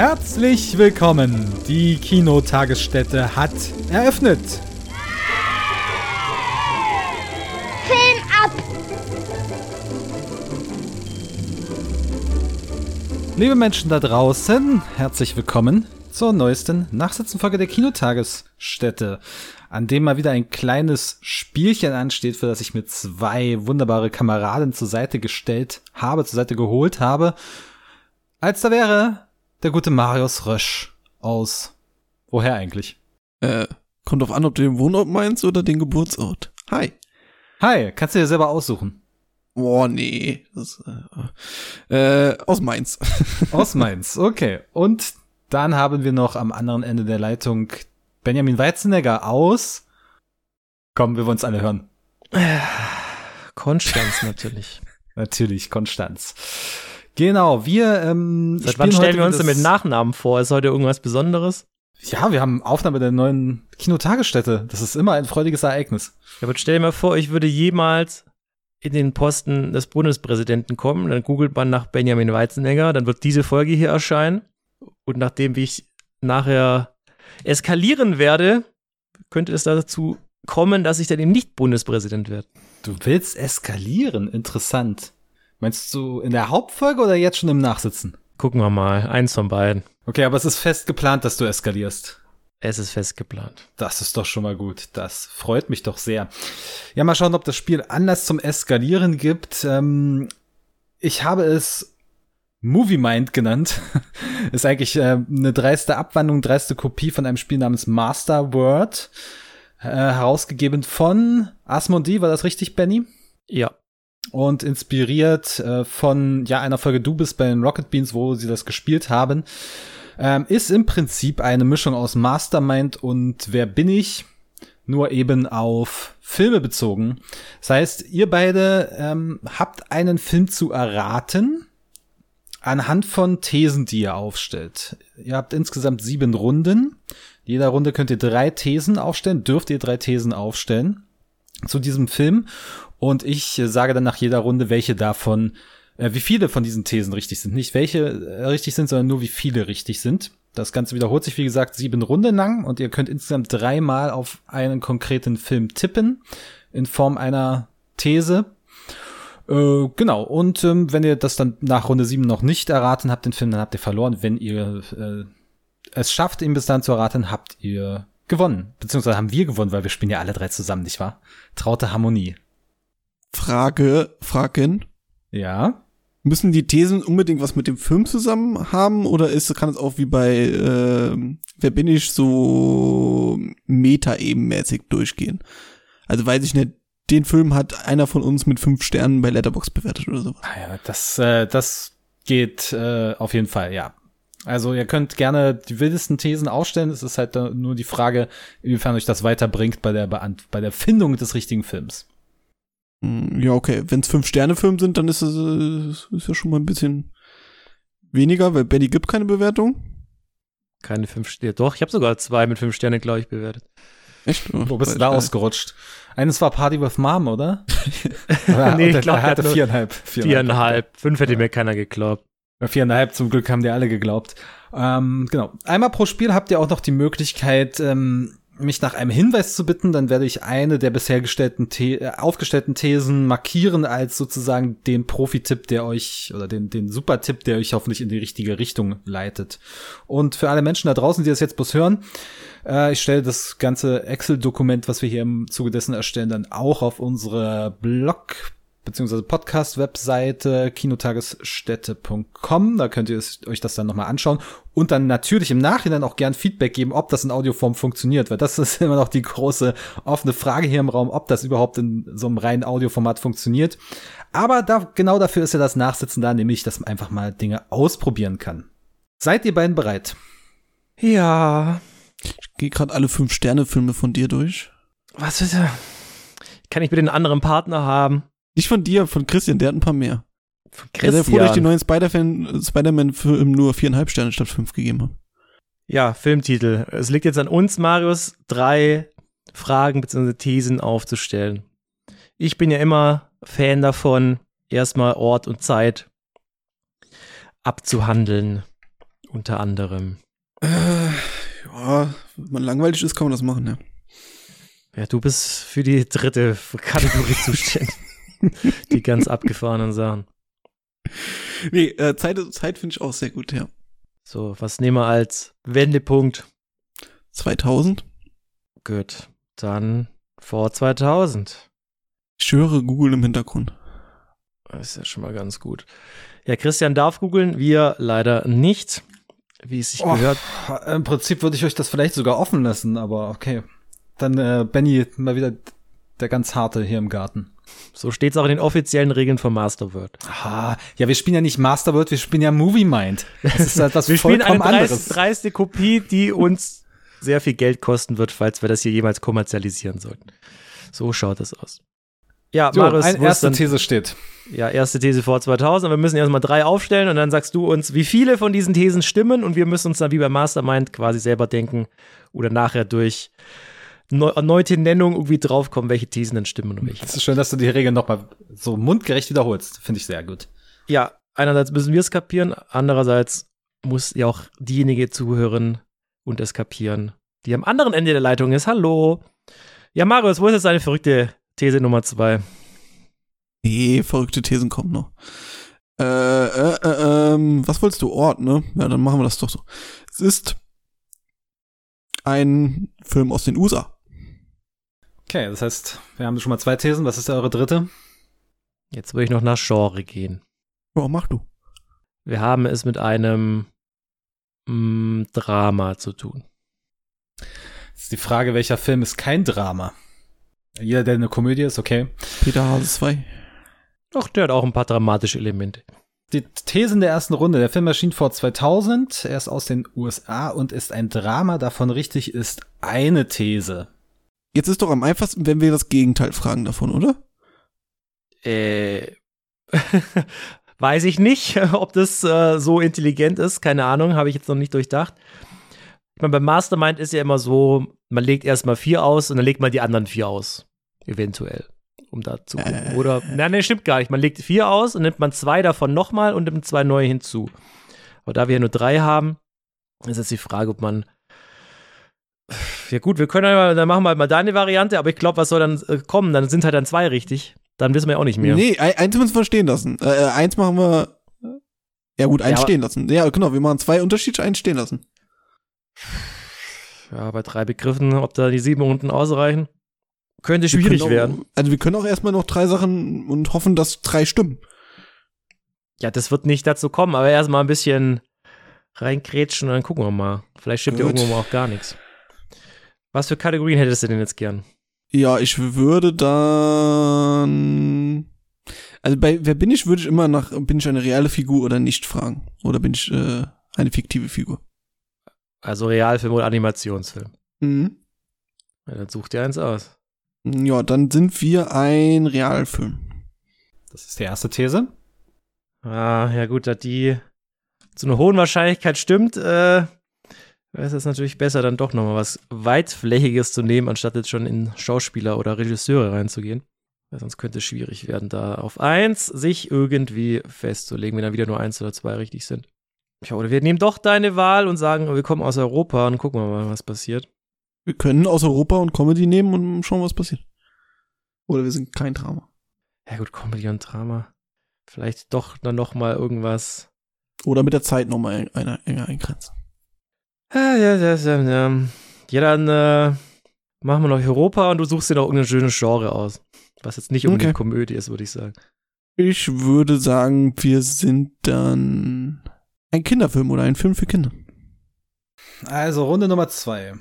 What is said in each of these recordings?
Herzlich willkommen. Die Kinotagesstätte hat eröffnet. Film ab! Liebe Menschen da draußen, herzlich willkommen zur neuesten Nachsitzenfolge der Kinotagesstätte, an dem mal wieder ein kleines Spielchen ansteht, für das ich mir zwei wunderbare Kameraden zur Seite gestellt habe, zur Seite geholt habe. Als da wäre der gute Marius Rösch aus. Woher eigentlich? Äh, kommt auf an, ob du den Wohnort meinst oder den Geburtsort. Hi. Hi, kannst du dir selber aussuchen. Boah, nee. Das, äh, äh, aus Mainz. Aus Mainz, okay. Und dann haben wir noch am anderen Ende der Leitung Benjamin Weizenegger aus. Komm, wir wollen es alle hören. Konstanz natürlich. Natürlich, Konstanz. Genau, wir ähm, Seit wann stellen wir uns denn mit Nachnamen vor? Ist heute irgendwas Besonderes? Ja, wir haben Aufnahme der neuen Kinotagesstätte. Das ist immer ein freudiges Ereignis. Ja, aber stell dir mal vor, ich würde jemals in den Posten des Bundespräsidenten kommen, dann googelt man nach Benjamin Weizenegger, dann wird diese Folge hier erscheinen. Und nachdem wie ich nachher eskalieren werde, könnte es dazu kommen, dass ich dann eben nicht Bundespräsident werde. Du willst eskalieren? Interessant. Meinst du in der Hauptfolge oder jetzt schon im Nachsitzen? Gucken wir mal, eins von beiden. Okay, aber es ist fest geplant, dass du eskalierst. Es ist fest geplant. Das ist doch schon mal gut. Das freut mich doch sehr. Ja, mal schauen, ob das Spiel Anlass zum Eskalieren gibt. Ähm, ich habe es Movie Mind genannt. ist eigentlich äh, eine dreiste Abwandlung, dreiste Kopie von einem Spiel namens Master Word. Äh, herausgegeben von Asmodee, war das richtig, Benny? Ja. Und inspiriert äh, von ja einer Folge Du bist bei den Rocket Beans, wo sie das gespielt haben. Ähm, ist im Prinzip eine Mischung aus Mastermind und Wer bin ich? Nur eben auf Filme bezogen. Das heißt, ihr beide ähm, habt einen Film zu erraten anhand von Thesen, die ihr aufstellt. Ihr habt insgesamt sieben Runden. Jeder Runde könnt ihr drei Thesen aufstellen, dürft ihr drei Thesen aufstellen zu diesem Film. Und ich sage dann nach jeder Runde, welche davon, äh, wie viele von diesen Thesen richtig sind. Nicht welche äh, richtig sind, sondern nur wie viele richtig sind. Das Ganze wiederholt sich, wie gesagt, sieben Runden lang und ihr könnt insgesamt dreimal auf einen konkreten Film tippen in Form einer These. Äh, genau, und ähm, wenn ihr das dann nach Runde sieben noch nicht erraten habt, den Film, dann habt ihr verloren. Wenn ihr äh, es schafft, ihn bis dann zu erraten, habt ihr gewonnen. Beziehungsweise haben wir gewonnen, weil wir spielen ja alle drei zusammen, nicht wahr? Traute Harmonie. Frage, Fragen. Ja. Müssen die Thesen unbedingt was mit dem Film zusammen haben oder ist, kann es auch wie bei äh, Wer bin ich so meta-ebenmäßig durchgehen? Also weiß ich nicht, den Film hat einer von uns mit fünf Sternen bei Letterbox bewertet oder sowas. Ah ja, das, äh, das geht äh, auf jeden Fall, ja. Also ihr könnt gerne die wildesten Thesen aufstellen. Es ist halt nur die Frage, inwiefern euch das weiterbringt bei der, Beant bei der Findung des richtigen Films. Hm, Ja, okay. Wenn es Fünf-Sterne-Film sind, dann ist es äh, ist ja schon mal ein bisschen weniger, weil Benny gibt keine Bewertung. Keine fünf Sterne. Doch, ich habe sogar zwei mit fünf Sternen, glaube ich, bewertet. Echt? Wo bist du da ausgerutscht? Eines war Party with Mom, oder? ja, Nee, ich und glaub, er hatte hat nur viereinhalb. Viereinhalb. Fünf hätte mir keiner geglaubt. Ja, Viereinhalb, zum Glück haben die alle geglaubt. Ähm, genau. Einmal pro Spiel habt ihr auch noch die Möglichkeit, ähm, mich nach einem Hinweis zu bitten, dann werde ich eine der bisher gestellten The äh, aufgestellten Thesen markieren als sozusagen den Profi-Tipp, der euch oder den, den Super-Tipp, der euch hoffentlich in die richtige Richtung leitet. Und für alle Menschen da draußen, die das jetzt bloß hören, äh, ich stelle das ganze Excel-Dokument, was wir hier im Zuge dessen erstellen, dann auch auf unsere Blog beziehungsweise Podcast-Webseite kinotagesstätte.com. Da könnt ihr es, euch das dann nochmal anschauen und dann natürlich im Nachhinein auch gern Feedback geben, ob das in Audioform funktioniert, weil das ist immer noch die große offene Frage hier im Raum, ob das überhaupt in so einem reinen Audioformat funktioniert. Aber da, genau dafür ist ja das Nachsitzen da, nämlich, dass man einfach mal Dinge ausprobieren kann. Seid ihr beiden bereit? Ja. Ich gehe gerade alle Fünf-Sterne-Filme von dir durch. Was ist er? Kann ich bitte einen anderen Partner haben? Nicht von dir, von Christian, der hat ein paar mehr. Von Ich bin sehr froh, dass ich den Christian. neuen Spider-Man- Spider-Man-Film nur viereinhalb Sterne statt fünf gegeben habe. Ja, Filmtitel. Es liegt jetzt an uns, Marius, drei Fragen bzw. Thesen aufzustellen. Ich bin ja immer Fan davon, erstmal Ort und Zeit abzuhandeln, unter anderem. Äh, ja, wenn man langweilig ist, kann man das machen, ja. Ja, du bist für die dritte Kategorie zuständig. die ganz abgefahrenen Sachen. Nee, äh, Zeit, Zeit finde ich auch sehr gut, ja. So, was nehmen wir als Wendepunkt? 2000. Gut, dann vor 2000. Ich höre Google im Hintergrund. Das ist ja schon mal ganz gut. Ja, Christian darf googeln, wir leider nicht, wie es sich Oh, gehört. Im Prinzip würde ich euch das vielleicht sogar offen lassen, aber okay. Dann äh, Benny mal wieder der ganz harte hier im Garten. So steht es auch in den offiziellen Regeln von Masterword. Ah, ja, wir spielen ja nicht Masterworld, wir spielen ja Movie Mind. Das ist etwas Wir spielen eine anderes. dreiste Kopie, die uns sehr viel Geld kosten wird, falls wir das hier jemals kommerzialisieren sollten. So schaut es aus. Ja, So, Marius, eine erste dann- These steht. Ja, erste These vor 2000. Wir müssen erstmal drei aufstellen und dann sagst du uns, wie viele von diesen Thesen stimmen und wir müssen uns dann wie beim Mastermind quasi selber denken oder nachher durch neu, erneute Nennung irgendwie draufkommen, welche Thesen dann stimmen und welche. Es ist schön, dass du die Regeln nochmal so mundgerecht wiederholst. Finde ich sehr gut. Ja, einerseits müssen wir es kapieren, andererseits muss ja auch diejenige zuhören und es kapieren, die am anderen Ende der Leitung ist. Hallo. Ja, Marius, wo ist jetzt deine verrückte These Nummer zwei? Nee, verrückte Thesen kommen noch. Äh, äh, äh, ähm, was wolltest du? Ort, ne? Ja, dann machen wir das doch so. Es ist ein Film aus den USA. Okay, das heißt, wir haben schon mal zwei Thesen. Was ist eure dritte? Jetzt würde ich noch nach Genre gehen. Ja, mach du. Wir haben es mit einem mm, Drama zu tun. Das ist die Frage, welcher Film ist kein Drama? Jeder, der eine Komödie ist, okay. Peter Hase 2. Doch, der hat auch ein paar dramatische Elemente. Die Thesen der ersten Runde. Der Film erschien vor 2000. Er ist aus den USA und ist ein Drama. Davon richtig ist eine These. Jetzt ist doch am einfachsten, wenn wir das Gegenteil fragen davon, oder? Äh, weiß ich nicht, ob das äh, so intelligent ist. Keine Ahnung, habe ich jetzt noch nicht durchdacht. Ich meine, beim Mastermind ist ja immer so, man legt erstmal vier aus und dann legt man die anderen vier aus. Eventuell. Um da zu gucken. Äh. Oder, nein, nein, stimmt gar nicht. Man legt vier aus und nimmt man zwei davon nochmal und nimmt zwei neue hinzu. Aber da wir ja nur drei haben, ist jetzt die Frage, ob man. Ja, gut, wir können ja, dann machen wir halt mal deine Variante, aber ich glaube, was soll dann äh, kommen? Dann sind halt dann zwei richtig. Dann wissen wir ja auch nicht mehr. Nee, ein- eins müssen wir stehen lassen. Äh, äh, eins machen wir. Ja, gut, eins Ja, stehen lassen. Ja, genau, wir machen zwei unterschiedliche, eins stehen lassen. Ja, bei drei Begriffen, ob da die sieben unten ausreichen, könnte schwierig auch, werden. Also, wir können auch erstmal noch drei Sachen und hoffen, dass drei stimmen. Ja, das wird nicht dazu kommen, aber erstmal ein bisschen reinkrätschen und dann gucken wir mal. Vielleicht stimmt ja Gut. irgendwo mal auch gar nichts. Was für Kategorien hättest du denn jetzt gern? Ja, ich würde dann. Also bei Wer bin ich, würde ich immer nach, bin ich eine reale Figur oder nicht fragen. Oder bin ich äh, eine fiktive Figur? Also Realfilm oder Animationsfilm. Mhm. Ja, dann such dir eins aus. Ja, dann sind wir ein Realfilm. Das ist die erste These. Ah, ja gut, da die zu einer hohen Wahrscheinlichkeit stimmt, äh, es natürlich besser, dann doch nochmal was weitflächiges zu nehmen, anstatt jetzt schon in Schauspieler oder Regisseure reinzugehen. Weil sonst könnte es schwierig werden, da auf eins sich irgendwie festzulegen, wenn da wieder nur eins oder zwei richtig sind. Ja, oder wir nehmen doch deine Wahl und sagen, wir kommen aus Europa und gucken wir mal, was passiert. Wir können aus Europa und Comedy nehmen und schauen, was passiert. Oder wir sind kein Drama. Ja gut, Comedy und Drama. Vielleicht doch dann noch mal irgendwas Oder mit der Zeit nochmal enger eingrenzen. Ja, ja, ja, ja, ja. Ja, dann äh, machen wir noch Europa und du suchst dir noch irgendein schönes Genre aus. Was jetzt nicht unbedingt Okay. Komödie ist, würde ich sagen. Ich würde sagen, wir sind dann ein Kinderfilm oder ein Film für Kinder. Also Runde Nummer zwei.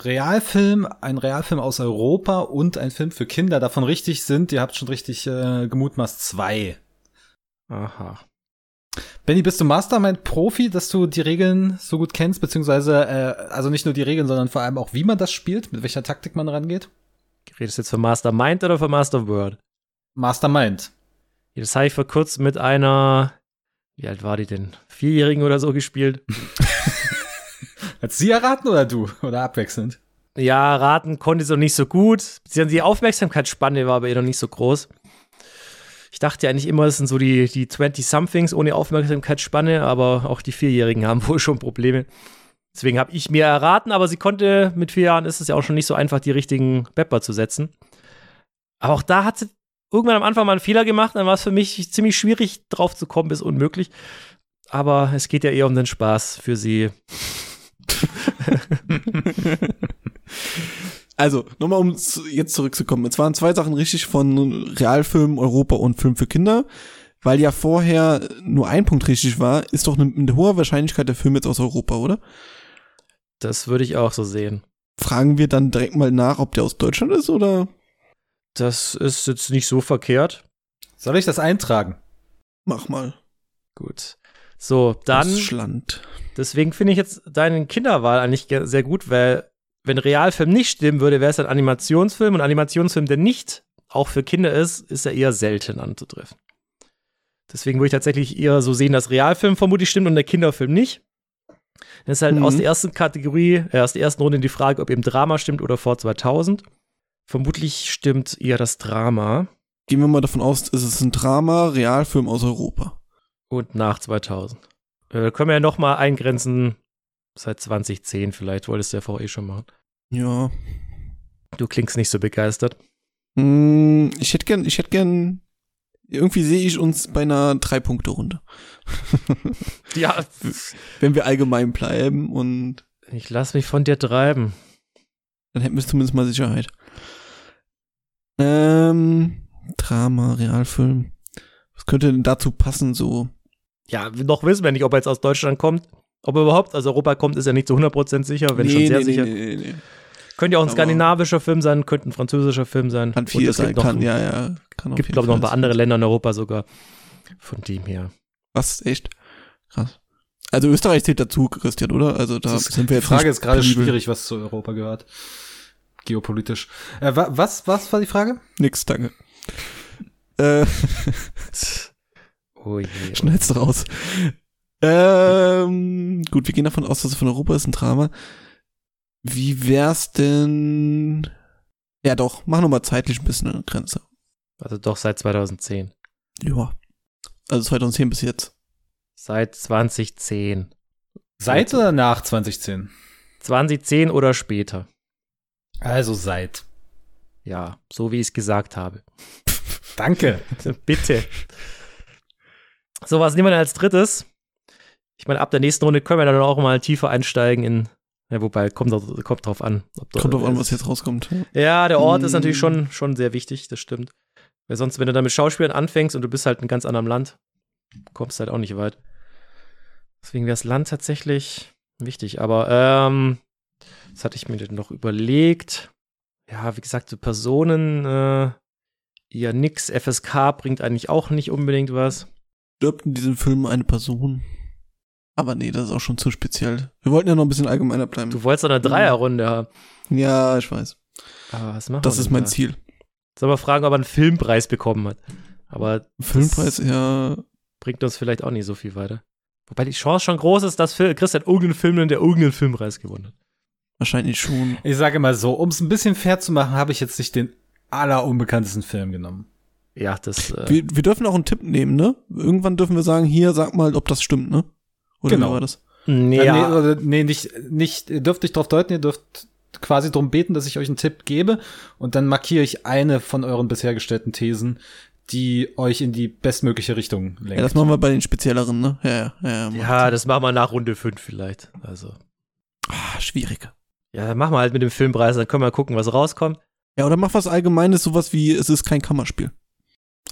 Realfilm, ein Realfilm aus Europa und ein Film für Kinder. Davon richtig sind, ihr habt schon richtig äh, gemutmaßt, zwei. Aha. Benny, bist du Mastermind-Profi, dass du die Regeln so gut kennst, beziehungsweise, äh, also nicht nur die Regeln, sondern vor allem auch, wie man das spielt, mit welcher Taktik man rangeht? Redest du jetzt von Mastermind oder von Masterword? Mastermind. Das habe ich vor kurzem mit einer, wie alt war die denn? Vierjährigen oder so gespielt. Hat sie erraten oder du? Oder abwechselnd? Ja, raten konnte sie noch nicht so gut. Sie- Die Aufmerksamkeitsspanne war aber ihr noch nicht so groß. Dachte ja eigentlich immer, es sind so die, die 20-Somethings ohne Aufmerksamkeitsspanne, aber auch die Vierjährigen haben wohl schon Probleme. Deswegen habe ich mir erraten, aber sie konnte, mit vier Jahren ist es ja auch schon nicht so einfach, die richtigen Pepper zu setzen. Aber auch da hat sie irgendwann am Anfang mal einen Fehler gemacht, dann war es für mich ziemlich schwierig, drauf zu kommen, bis unmöglich. Aber es geht ja eher um den Spaß für sie. Also, nochmal um jetzt zurückzukommen. Es waren zwei Sachen richtig von Realfilm Europa und Film für Kinder. Weil ja vorher nur ein Punkt richtig war, ist doch eine, eine hohe Wahrscheinlichkeit der Film jetzt aus Europa, oder? Das würde ich auch so sehen. Fragen wir dann direkt mal nach, ob der aus Deutschland ist oder? Das ist jetzt nicht so verkehrt. Soll ich das eintragen? Mach mal. Gut. So, dann. Deutschland. Deswegen finde ich jetzt deine Kinderwahl eigentlich ge- sehr gut, weil wenn Realfilm nicht stimmen würde, wäre es ein Animationsfilm und Animationsfilm, der nicht auch für Kinder ist, ist ja eher selten anzutreffen. Deswegen würde ich tatsächlich eher so sehen, dass Realfilm vermutlich stimmt und der Kinderfilm nicht. Das ist halt Mhm. aus der ersten Kategorie, äh, aus der ersten Runde die Frage, ob eben Drama stimmt oder vor 2000. Vermutlich stimmt eher das Drama Gehen wir mal davon aus, es ist ein Drama, Realfilm aus Europa. und nach 2000. Äh, können wir ja noch mal eingrenzen, seit 2010 vielleicht, wolltest du ja vorher eh schon machen. Ja. Du klingst nicht so begeistert. Hm, ich hätte gern, ich hätte gern, irgendwie sehe ich uns bei einer Drei-Punkte-Runde. Ja, Wenn wir allgemein bleiben und ich lass mich von dir treiben. dann hätten wir zumindest mal Sicherheit. Ähm, Drama, Realfilm. Was könnte denn dazu passen, so? Ja, noch wissen wir nicht, ob er jetzt aus Deutschland kommt. Ob er überhaupt aus Europa kommt, ist ja nicht zu 100% sicher, wenn schon sehr sicher. nee, nee. Könnte ja auch ein Aber- skandinavischer Film sein, könnte ein französischer Film sein. Kann viel es sein, gibt noch, kann, ja, ja, kann gibt, glaube ich, noch ein paar andere Länder in Europa sogar. Von dem her. Was, echt? Krass. Also Österreich zählt dazu, Christian, oder? Also da Das sind wir die jetzt Frage nicht ist gerade schwierig, was zu Europa gehört. Geopolitisch. Äh, wa was, was war die Frage? Nix, danke. Äh, Oh je. Schneid's raus. Ähm, gut, wir gehen davon aus, dass es von Europa ist, ein Drama. Wie wär's denn? Ja, doch, mach noch mal zeitlich ein bisschen eine Grenze. Also doch seit 2010. Ja. Also 2010 bis jetzt. Seit 2010. Seit oder nach 2010? 2010 oder später. Also seit. Ja, so wie ich es gesagt habe. Danke. Bitte. So, was nehmen wir denn als drittes? Ich meine, ab der nächsten Runde können wir dann auch mal tiefer einsteigen in. Ja, wobei, kommt, doch- kommt drauf an. Kommt drauf an, was jetzt rauskommt. Ja, der Ort ist Hm. natürlich schon, schon sehr wichtig, das stimmt. Weil sonst, wenn du dann mit Schauspielern anfängst und du bist halt in ganz anderem Land, kommst halt auch nicht weit. Deswegen wäre das Land tatsächlich wichtig. Aber ähm, das hatte ich mir denn noch überlegt. Ja, wie gesagt, so Personen, äh, ja nix. FSK bringt eigentlich auch nicht unbedingt was. Stirbt in diesem Film eine Person. Aber nee, das ist auch schon zu speziell. Wir wollten ja noch ein bisschen allgemeiner bleiben. Du wolltest doch eine Dreierrunde haben. Ja, ich weiß. Aber was machen Das wir ist mein da? Ziel. Sollen wir fragen, ob er einen Filmpreis bekommen hat. Aber Filmpreis, ja. bringt uns vielleicht auch nicht so viel weiter. Wobei die Chance schon groß ist, dass Christian irgendeinen Film nimmt, der irgendeinen Filmpreis gewonnen hat. Wahrscheinlich schon. Ich sage mal so, um es ein bisschen fair zu machen, habe ich jetzt nicht den allerunbekanntesten Film genommen. Ja, das. Äh, Wir, wir dürfen auch einen Tipp nehmen, ne? Irgendwann dürfen wir sagen, hier, sag mal, ob das stimmt, ne? Oder Genau. wie war das? nee, Äh, ja, nee, oder, nee, nicht, nicht, ihr dürft nicht drauf deuten, ihr dürft quasi darum beten, dass ich euch einen Tipp gebe und dann markiere ich eine von euren bisher gestellten Thesen, die euch in die bestmögliche Richtung lenkt. Ja, das machen wir bei den spezielleren, ne? Ja, ja, ja. ja. ja, das machen wir nach Runde 5 vielleicht. Also. Ah, schwierig. Ja, dann machen wir halt mit dem Filmpreis, dann können wir gucken, was rauskommt. Ja, oder mach was Allgemeines, sowas wie, es ist kein Kammerspiel.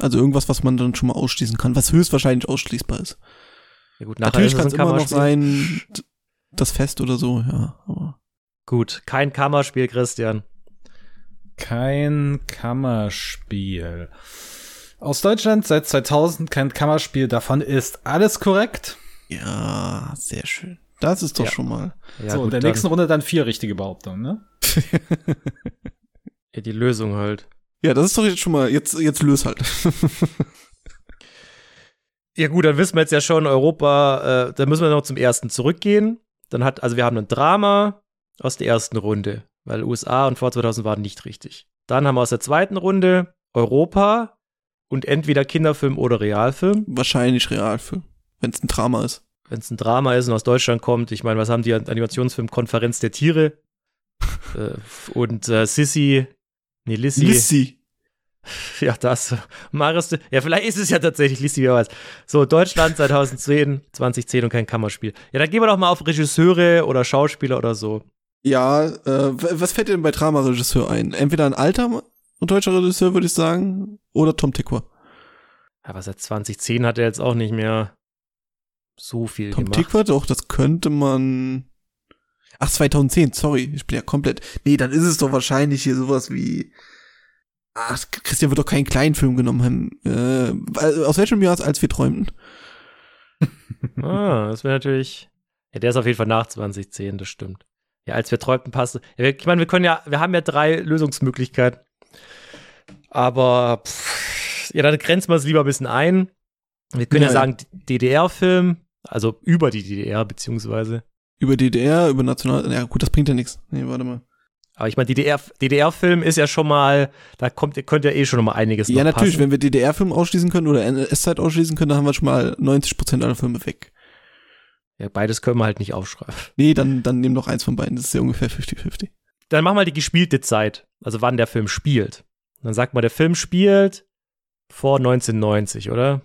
Also irgendwas, was man dann schon mal ausschließen kann, was höchstwahrscheinlich ausschließbar ist. Ja, gut, nachher Natürlich kann es immer noch Kammerspiel. sein, das Fest oder so, ja. Aber Gut, kein Kammerspiel, Christian. Kein Kammerspiel. Aus Deutschland seit 2000 kein Kammerspiel, davon ist alles korrekt. ja, sehr schön. Das ist doch Ja. schon mal. Ja, so, gut, in der dann- nächsten Runde dann vier richtige Behauptungen, ne? Ja, die Lösung halt. Ja, das ist doch jetzt schon mal, jetzt, jetzt löse halt. Ja gut, dann wissen wir jetzt ja schon, Europa, äh, da müssen wir noch zum ersten zurückgehen. Dann hat, also wir haben ein Drama aus der ersten Runde, weil USA und vor 2000 waren nicht richtig. Dann haben wir aus der zweiten Runde Europa und entweder Kinderfilm oder Realfilm. Wahrscheinlich Realfilm, wenn es ein Drama ist. Wenn es ein Drama ist und aus Deutschland kommt, ich meine, was haben die an Animationsfilm Konferenz der Tiere äh, und äh, Sissy, nee Lissy, Lissy. ja das, Maris, ja vielleicht ist es ja tatsächlich Lissy, wer weiß. So Deutschland 2010, 2010 und kein Kammerspiel. Ja, dann gehen wir doch mal auf Regisseure oder Schauspieler oder so. Ja, äh, was fällt dir denn bei Drama-Regisseur ein? Entweder ein alter deutscher Regisseur, würde ich sagen, oder Tom. Ja, was seit 2010 hat er jetzt auch nicht mehr so viel Tom gemacht. Tickwer, doch, das könnte man. Ach, 2010, sorry, ich bin ja komplett. Nee, dann ist es doch wahrscheinlich hier sowas wie. Ach, Christian wird doch keinen kleinen Film genommen haben. Äh, weil- aus welchem Jahr ist als wir träumten? Ah, das wäre natürlich. Ja, der ist auf jeden Fall nach 2010, das stimmt. Ja, als wir träumten, passte. Ja, ich meine, wir können ja, wir haben ja drei Lösungsmöglichkeiten. Aber pff, ja, dann grenzen wir es lieber ein bisschen ein. Wir können ja, Ja, ja. sagen, DDR-Film, also über die DDR, beziehungsweise. Über DDR, über National. Ja, gut, das bringt ja nichts. Nee, warte mal. Aber ich meine, DDR, DDR-Film ist ja schon mal, da kommt, könnte ja eh schon noch mal einiges Ja, noch natürlich, passen. wenn wir DDR-Film ausschließen können oder NS-Zeit ausschließen können, dann haben wir schon mal 90% aller Filme weg. Ja, beides können wir halt nicht aufschreiben. Nee, dann, dann nimm doch eins von beiden. Das ist ja ungefähr 50-50. Dann mach mal die gespielte Zeit, also wann der Film spielt. Dann sagt mal, der Film spielt vor 1990, oder?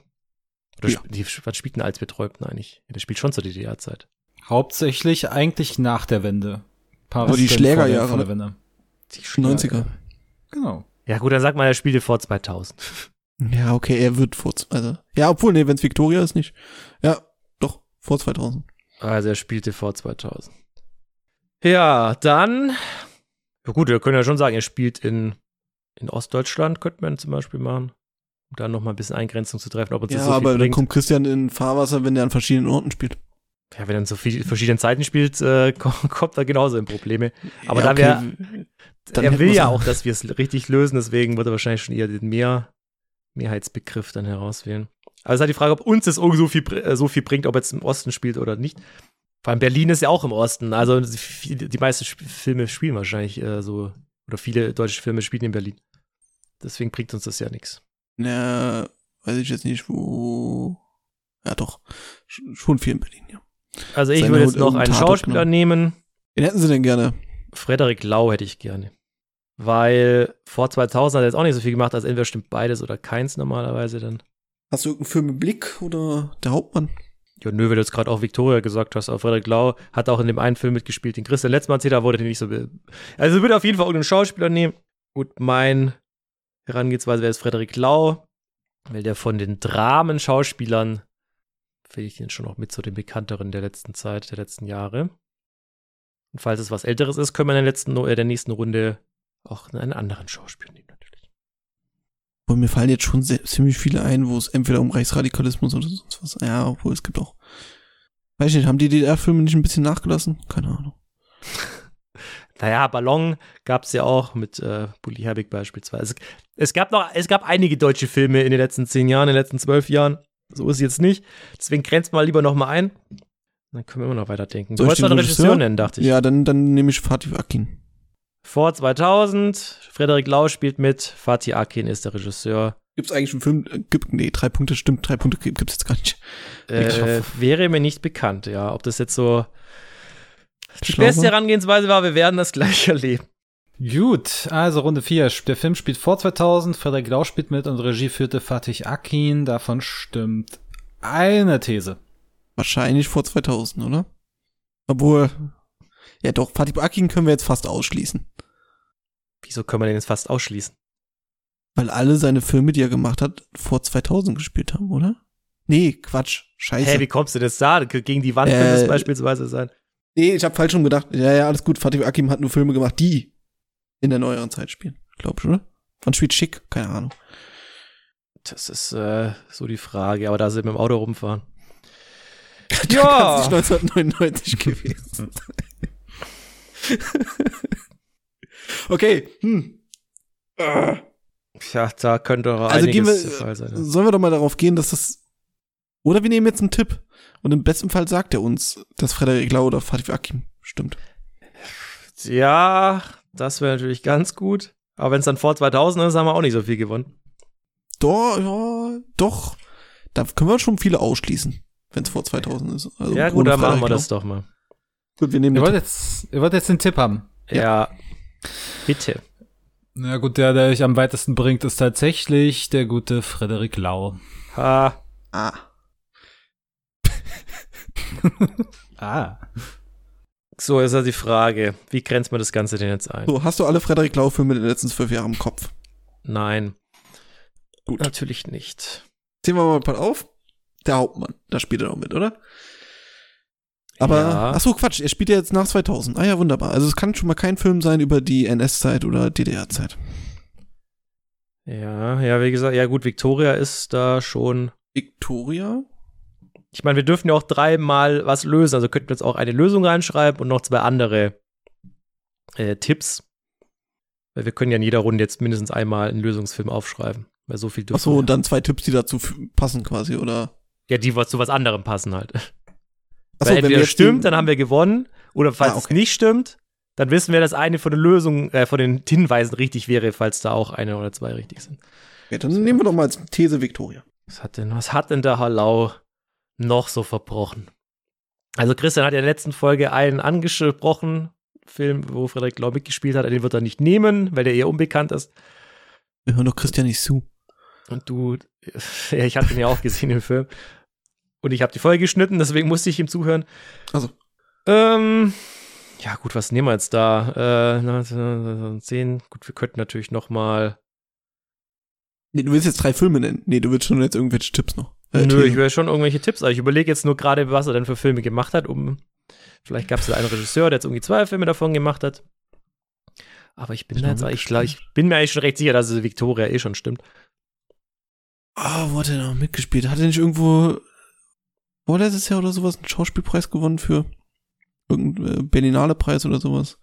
Oder Ja. sp- die, was spielt denn als wir träumten eigentlich? Der spielt schon zur DDR-Zeit. Hauptsächlich eigentlich nach der Wende. Paar Aber die Schlägerjahre, Vor der, vor der Wende. Die 90er. Genau. Ja gut, dann sag mal, er spielte vor 2000. Ja, okay, er wird vor, also, ja, obwohl, nee, wenn's Victoria ist, nicht. Ja, doch, vor 2000. Also er spielte vor 2000. Ja, dann, ja gut, wir können ja schon sagen, er spielt in, in Ostdeutschland, könnte man zum Beispiel machen. Um da noch mal ein bisschen Eingrenzung zu treffen, ob uns Ja, das so aber dann kommt Christian in Fahrwasser, wenn der an verschiedenen Orten spielt. Ja, wenn er in so viel, verschiedenen Zeiten spielt, äh, kommt, er genauso in Probleme. Aber ja, da wär- Dann er will ja auch, dass wir es richtig lösen, deswegen wird er wahrscheinlich schon eher den Mehr, Mehrheitsbegriff dann herauswählen. Aber es ist halt die Frage, ob uns das so viel, äh, so viel bringt, ob er jetzt im Osten spielt oder nicht. Vor allem Berlin ist ja auch im Osten. Also die, die meisten Sp Filme spielen wahrscheinlich äh, so, oder viele deutsche Filme spielen in Berlin. Deswegen bringt uns das ja nichts. Na, weiß ich jetzt nicht, wo. Ja, doch. Sch- Schon viel in Berlin, ja. Also ich würde jetzt noch einen Schauspieler nehmen. Wen hätten sie denn gerne? Frederik Lau hätte ich gerne. Weil vor 2000 hat er jetzt auch nicht so viel gemacht, also entweder stimmt beides oder keins normalerweise dann. Hast du irgendeinen Film im Blick oder der Hauptmann? Ja, nö, weil du jetzt gerade auch Victoria gesagt hast, aber Frederik Lau hat auch in dem einen Film mitgespielt, den Christian letztes Mal erzählt hat, wurde den nicht so. Also würde auf jeden Fall irgendeinen Schauspieler nehmen. Gut, mein Herangehensweise wäre es Frederik Lau, weil der von den Dramen-Schauspielern finde ich den schon auch mit zu den bekannteren der letzten Zeit, der letzten Jahre. Und falls es was Älteres ist, können wir in der letzten, äh, der nächsten Runde auch einen anderen Schauspieler nehmen, natürlich. Boah, mir fallen jetzt schon sehr, ziemlich viele ein, wo es entweder um Rechtsradikalismus oder sonst was. Ja, obwohl es gibt auch. Weiß ich nicht, haben die DDR-Filme nicht ein bisschen nachgelassen? Keine Ahnung. Naja, Ballon gab es ja auch mit äh, Bully Herbig beispielsweise. Es, es gab noch, es gab einige deutsche Filme in den letzten zehn Jahren, in den letzten zwölf Jahren. So ist es jetzt nicht. Deswegen grenzt mal lieber noch mal ein. Dann können wir immer noch weiterdenken. Du Soll ich wolltest einen Regisseur nennen, dachte ich. Ja, dann, dann nehme ich Fatih Akin. Vor 2000, Frederik Lau spielt mit, Fatih Akin ist der Regisseur. Gibt's eigentlich einen Film? äh, Gibt, nee, drei Punkte, stimmt, drei Punkte gibt- gibt's jetzt gar nicht. Äh, wäre mir nicht bekannt, ja. Ob das jetzt so die beste? Herangehensweise war, wir werden das gleich erleben. Gut, also Runde 4. Der Film spielt vor 2000, Frederik Lau spielt mit und Regie führte Fatih Akin. Davon stimmt eine These. Wahrscheinlich vor 2000, oder? Obwohl, ja doch, Fatih Akin können wir jetzt fast ausschließen. Wieso können wir den jetzt fast ausschließen? Weil alle seine Filme, die er gemacht hat, vor 2000 gespielt haben, oder? Nee, Quatsch, scheiße. Hä, wie kommst du denn jetzt da? Gegen die Wand könnte es Äh, beispielsweise sein. nee, ich habe falsch rum gedacht. Ja, ja, alles gut. Fatih Akin hat nur Filme gemacht, die in der neueren Zeit spielen. Glaub ich, oder? Wann spielt Schick? Keine Ahnung. Das ist äh, so die Frage, aber da sind wir im Auto rumfahren. Ja. Das ist 1999 gewesen. okay, hm. Äh. Ja, da könnte auch Also gehen wir, der Fall sein. ja. sollen wir doch mal darauf gehen, dass das, oder wir nehmen jetzt einen Tipp und im besten Fall sagt er uns, dass Frederik Lau oder Fatih Akin stimmt. Ja, das wäre natürlich ganz gut. Aber wenn es dann vor 2000 ist, haben wir auch nicht so viel gewonnen. Doch, ja, doch. Da können wir schon viele ausschließen, wenn es vor 2000 ist. Also ja, gut, dann machen wir das doch mal. Gut, wir nehmen Ihr den wollt jetzt, ihr wollt jetzt den Tipp haben. Ja. Bitte. Na gut, der, der euch am weitesten bringt, ist tatsächlich der gute Frederik Lau. Ha. Ah. Ah. So, ist halt die Frage, wie grenzt man das Ganze denn jetzt ein? So, hast du alle Frederik Lau-Filme der letzten zwölf Jahre im Kopf? Nein. Gut. Natürlich nicht. Ziehen wir mal ein paar auf. Der Hauptmann, da spielt er noch mit, oder? Aber, Ja. ach so, Quatsch, er spielt ja jetzt nach 2000. Ah ja, wunderbar. Also es kann schon mal kein Film sein über die NS-Zeit oder DDR-Zeit. Ja, ja, wie gesagt, ja gut, Victoria ist da schon. Victoria? Ich meine, wir dürfen ja auch dreimal was lösen. Also könnten wir jetzt auch eine Lösung reinschreiben und noch zwei andere äh, Tipps. Weil wir können ja in jeder Runde jetzt mindestens einmal einen Lösungsfilm aufschreiben. Weil so viel Ach dürfen so, wir. und dann zwei Tipps, die dazu passen quasi, oder? Ja, die was zu was anderem passen halt. Ach Weil so, wenn wir entweder stimmt, dann haben wir gewonnen. Oder falls Ah, es okay. nicht stimmt, dann wissen wir, dass eine von den Lösungen, äh, von den Hinweisen richtig wäre, falls da auch eine oder zwei richtig sind. Ja, dann nehmen wir doch mal als These Victoria. Was hat denn, was hat denn der Hallau noch so verbrochen? Also Christian hat ja in der letzten Folge einen angesprochen, Film, wo Frederik Lau mitgespielt hat, den wird er nicht nehmen, weil der eher unbekannt ist. Wir hören doch Christian nicht zu. Und du, ja, ich habe den ja auch gesehen im Film. Und ich habe die Folge geschnitten, deswegen musste ich ihm zuhören. Also. Ähm, ja gut, was nehmen wir jetzt da? Äh, 1910, gut, wir könnten natürlich noch mal Nee, du willst jetzt drei Filme nennen. Nee, du willst schon jetzt irgendwelche Tipps noch. Äh, Nö, ich will schon irgendwelche Tipps, aber ich überlege jetzt nur gerade, was er denn für Filme gemacht hat, um vielleicht gab es da einen Regisseur, der jetzt irgendwie zwei Filme davon gemacht hat. Aber ich bin auch jetzt klar, ich bin mir eigentlich schon recht sicher, dass es Victoria eh schon stimmt. Ah, wo hat er noch mitgespielt? Hat er nicht irgendwo vorletztes Jahr oder sowas einen Schauspielpreis gewonnen für irgendeinen äh, Berlinale-Preis oder sowas?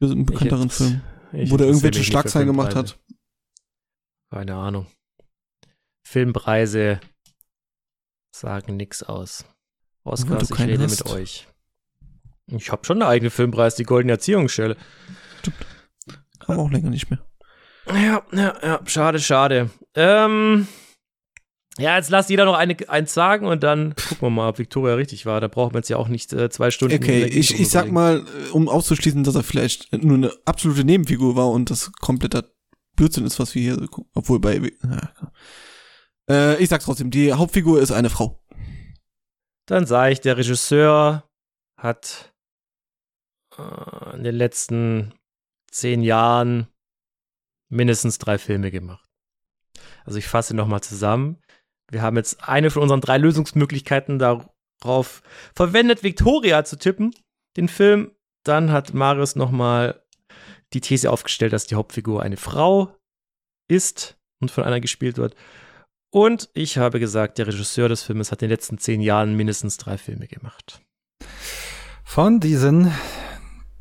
Für so einen bekannteren hätte- Film. Ich Wo der irgendwelche Schlagzeilen gemacht hat. Keine Ahnung. Filmpreise sagen nix aus. Oscars, ich rede hast. mit euch. Ich habe schon eine eigene Filmpreis, die Goldene Erziehungsstelle. Kam auch länger nicht mehr. Ja, ja, ja, schade, schade. Ähm, ja, jetzt lasst jeder noch eine, eins sagen und dann gucken wir mal, ob Victoria richtig war. Da brauchen wir jetzt ja auch nicht äh, zwei Stunden. Okay, ich, ich sag mal, äh, um auszuschließen, dass er vielleicht nur eine absolute Nebenfigur war und das kompletter Blödsinn ist, was wir hier, obwohl bei, ja. Äh, ich sag's trotzdem, die Hauptfigur ist eine Frau. Dann sage ich, der Regisseur hat äh, in den letzten zehn Jahren mindestens drei Filme gemacht. Also ich fasse nochmal zusammen. Wir haben jetzt eine von unseren drei Lösungsmöglichkeiten darauf verwendet, Victoria zu tippen, den Film. Dann hat Marius nochmal die These aufgestellt, dass die Hauptfigur eine Frau ist und von einer gespielt wird. Und ich habe gesagt, der Regisseur des Filmes hat in den letzten zehn Jahren mindestens drei Filme gemacht. Von diesen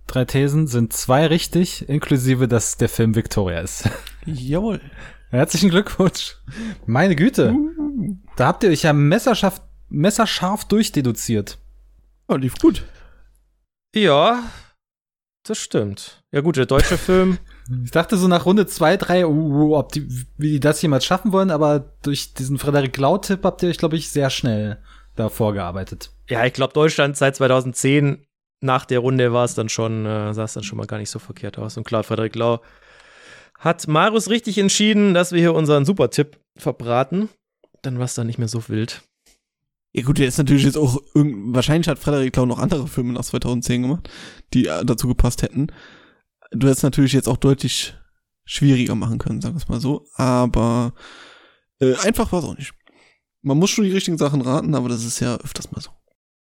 drei Thesen sind zwei richtig, inklusive, dass der Film Victoria ist. Jawohl. Herzlichen Glückwunsch. Meine Güte. Da habt ihr euch ja messerscharf, messerscharf durchdeduziert. Ja, lief gut. Ja, das stimmt. Ja gut, der deutsche Film. Ich dachte so nach Runde zwei, drei, uh, ob die, wie die das jemals schaffen wollen, aber durch diesen Frederik Lau-Tipp habt ihr euch, glaube ich, sehr schnell da vorgearbeitet. Ja, ich glaube, Deutschland seit 2010 nach der Runde war es dann schon, äh, sah es dann schon mal gar nicht so verkehrt aus. Und klar, Frederik Lau hat Marius richtig entschieden, dass wir hier unseren Super-Tipp verbraten. Dann war es dann nicht mehr so wild. Ja gut, der ist natürlich jetzt auch, wahrscheinlich hat Frederik Lau noch andere Filme nach 2010 gemacht, die äh, dazu gepasst hätten. Du hättest natürlich jetzt auch deutlich schwieriger machen können, sagen wir es mal so. Aber äh, einfach war es auch nicht. Man muss schon die richtigen Sachen raten, aber das ist ja öfters mal so.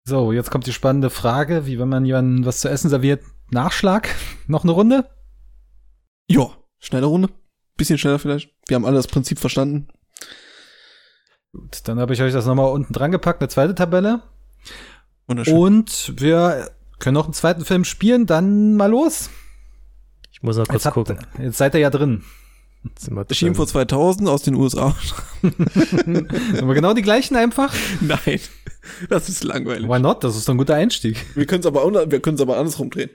So, jetzt kommt die spannende Frage, wie wenn man jemandem was zu essen serviert. Nachschlag? Noch eine Runde? Ja, schnelle Runde. Bisschen schneller vielleicht. Wir haben alle das Prinzip verstanden. Gut, dann habe ich euch das nochmal unten dran gepackt, eine zweite Tabelle. Wunderschön. Und wir können noch einen zweiten Film spielen, dann mal los. Ich muss noch kurz Jetzt, habt, gucken. jetzt seid ihr ja drin. Jetzt sind wir Erschien drin. vor 2000 aus den USA. Aber genau die gleichen einfach. Nein, das ist langweilig. Why not? Das ist doch ein guter Einstieg. Wir können es aber, wir können es aber andersrum drehen.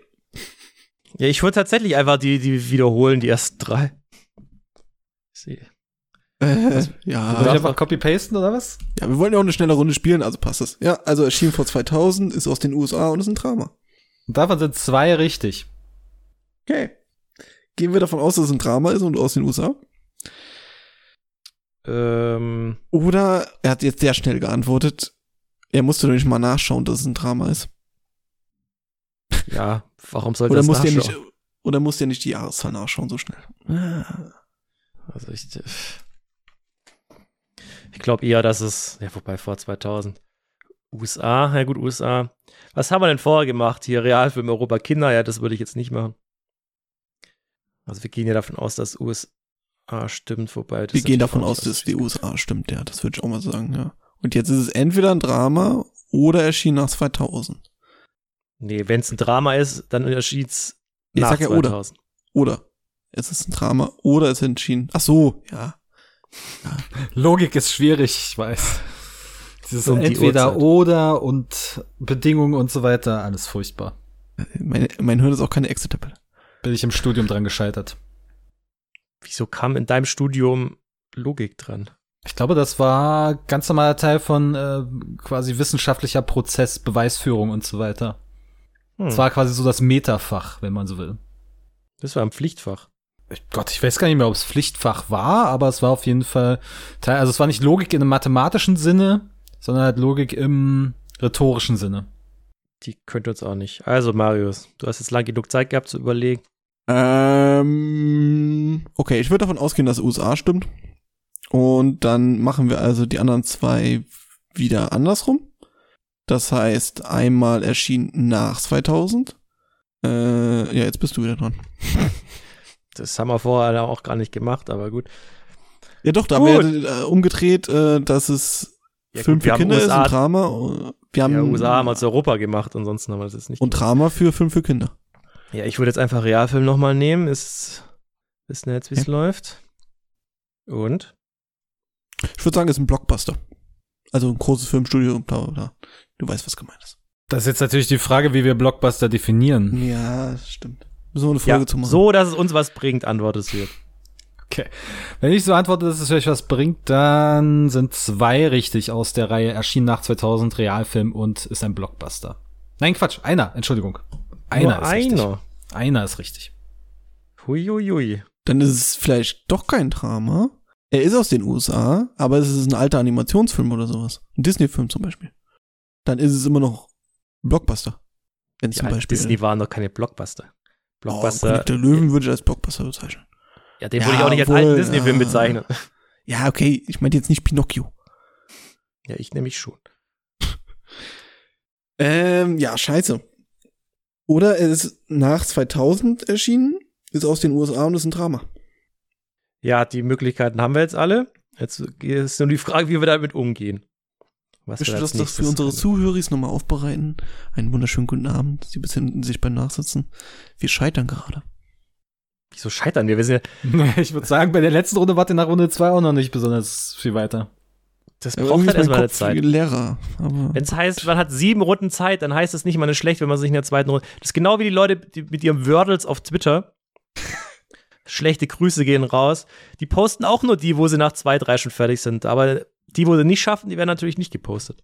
Ja, ich würde tatsächlich einfach die, die wiederholen, die ersten drei. Ich sehe. Äh, ja. Soll ich einfach copy-pasten oder was? ja, wir wollen ja auch eine schnelle Runde spielen, also passt es. Ja, also erschien vor 2000, ist aus den USA und ist ein Drama. Und davon sind zwei richtig. Okay. Gehen wir davon aus, dass es ein Drama ist und aus den USA? Ähm, Oder er hat jetzt sehr schnell geantwortet. Er musste nämlich mal nachschauen, dass es ein Drama ist. ja, warum sollte er nachschauen? nicht, oder musste er nicht die Jahreszahl nachschauen so schnell? Ah. Also ich, ich glaube eher, dass es, ja, wobei vor 2000. USA, ja gut, USA. Was haben wir denn vorher gemacht? Hier Realfilm Europa Kinder, ja, das würde ich jetzt nicht machen. Also wir gehen ja davon aus, dass USA stimmt, wobei das Wir gehen davon aus, dass die USA stimmt, ja, das würde ich auch mal sagen, ja. Und jetzt ist es entweder ein Drama oder erschien nach 2000. Nee, wenn es ein Drama ist, dann erschien es Ich nach sag ja oder. 2000. Oder es ist ein Drama oder es entschieden. Ach so, ja. Logik ist schwierig, ich weiß. Dieses Um entweder oder und Bedingungen und so weiter, alles furchtbar. Mein, mein Hirn ist auch keine Excel-Tabelle. Bin ich im Studium dran gescheitert. Wieso kam in deinem Studium Logik dran? Ich glaube, das war ganz normaler Teil von äh, quasi wissenschaftlicher Prozess, Beweisführung und so weiter. Hm, Es war quasi so das Metafach, wenn man so will. das war ein Pflichtfach. Ich, Gott, ich weiß gar nicht mehr, ob es Pflichtfach war, aber es war auf jeden Fall Teil, also es war nicht Logik in einem mathematischen Sinne, sondern halt Logik im rhetorischen Sinne. Die könnte uns auch nicht. Also, Marius, du hast jetzt lang genug Zeit gehabt zu überlegen. Ähm, okay, ich würde davon ausgehen, dass USA stimmt. Und dann machen wir also die anderen zwei wieder andersrum. Das heißt, einmal erschien nach 2000. Äh, ja, jetzt bist du wieder dran. Das haben wir vorher auch gar nicht gemacht, aber gut. Ja, doch, da haben wir äh, umgedreht, äh, dass es Ja, Film gut, für Kinder ist und Drama. Wir haben Ja, USA haben wir zu Europa gemacht, ansonsten haben wir das jetzt nicht. und Drama für Film für Kinder. Ja, ich würde jetzt einfach Realfilm nochmal nehmen. Ist, wissen wir jetzt, wie es läuft. Und? Ich würde sagen, es ist ein Blockbuster. Also ein großes Filmstudio, bla bla bla. Du weißt, was gemeint ist. Das ist jetzt natürlich die Frage, wie wir Blockbuster definieren. Ja, das stimmt. Müssen wir eine Folge Ja, zu machen. so, dass es uns was bringt, antwortest du jetzt. Okay. Wenn ich so antworte, dass es euch was bringt, dann sind zwei richtig aus der Reihe erschien nach 2000 Realfilm und ist ein Blockbuster. Nein, Quatsch, einer, Entschuldigung. Einer Nur ist richtig. einer. Einer ist richtig. Huiuiui. Dann ist es vielleicht doch kein Drama. Er ist aus den USA, aber es ist ein alter Animationsfilm oder sowas. Ein Disney-Film zum Beispiel. Dann ist es immer noch Blockbuster. Wenn Die zum Beispiel. Disney waren doch keine Blockbuster. oh, Blockbuster. König der Löwen würde ich als Blockbuster bezeichnen. ja, den Ja, würde ich auch nicht als obwohl, alten Disney-Film ja. bezeichnen. Ja, okay, ich meinte jetzt nicht Pinocchio. Ja, ich nämlich schon. Ähm, ja, scheiße. Oder es ist nach 2000 erschienen, ist aus den USA und ist ein Drama. Ja, die Möglichkeiten haben wir jetzt alle. Jetzt ist nur die Frage, wie wir damit umgehen. Was Ich wir möchte als das doch für unsere. Zuhörer nochmal aufbereiten. Einen wunderschönen guten Abend. Sie befinden sich beim Nachsitzen. Wir scheitern gerade. Wieso scheitern wir? Wir sind ja, Ich würde sagen, bei der letzten Runde wart ihr nach Runde zwei auch noch nicht besonders viel weiter. Das braucht irgendwie halt ist erstmal eine Kopf Zeit. Lehrer. Wenn es heißt, man hat sieben Runden Zeit, dann heißt es nicht mal eine schlecht, wenn man sich in der zweiten Runde. Das ist genau wie die Leute die mit ihrem Wordles auf Twitter. Schlechte Grüße gehen raus. Die posten auch nur die, wo sie nach zwei, drei schon fertig sind. Aber die, wo sie nicht schaffen, die werden natürlich nicht gepostet.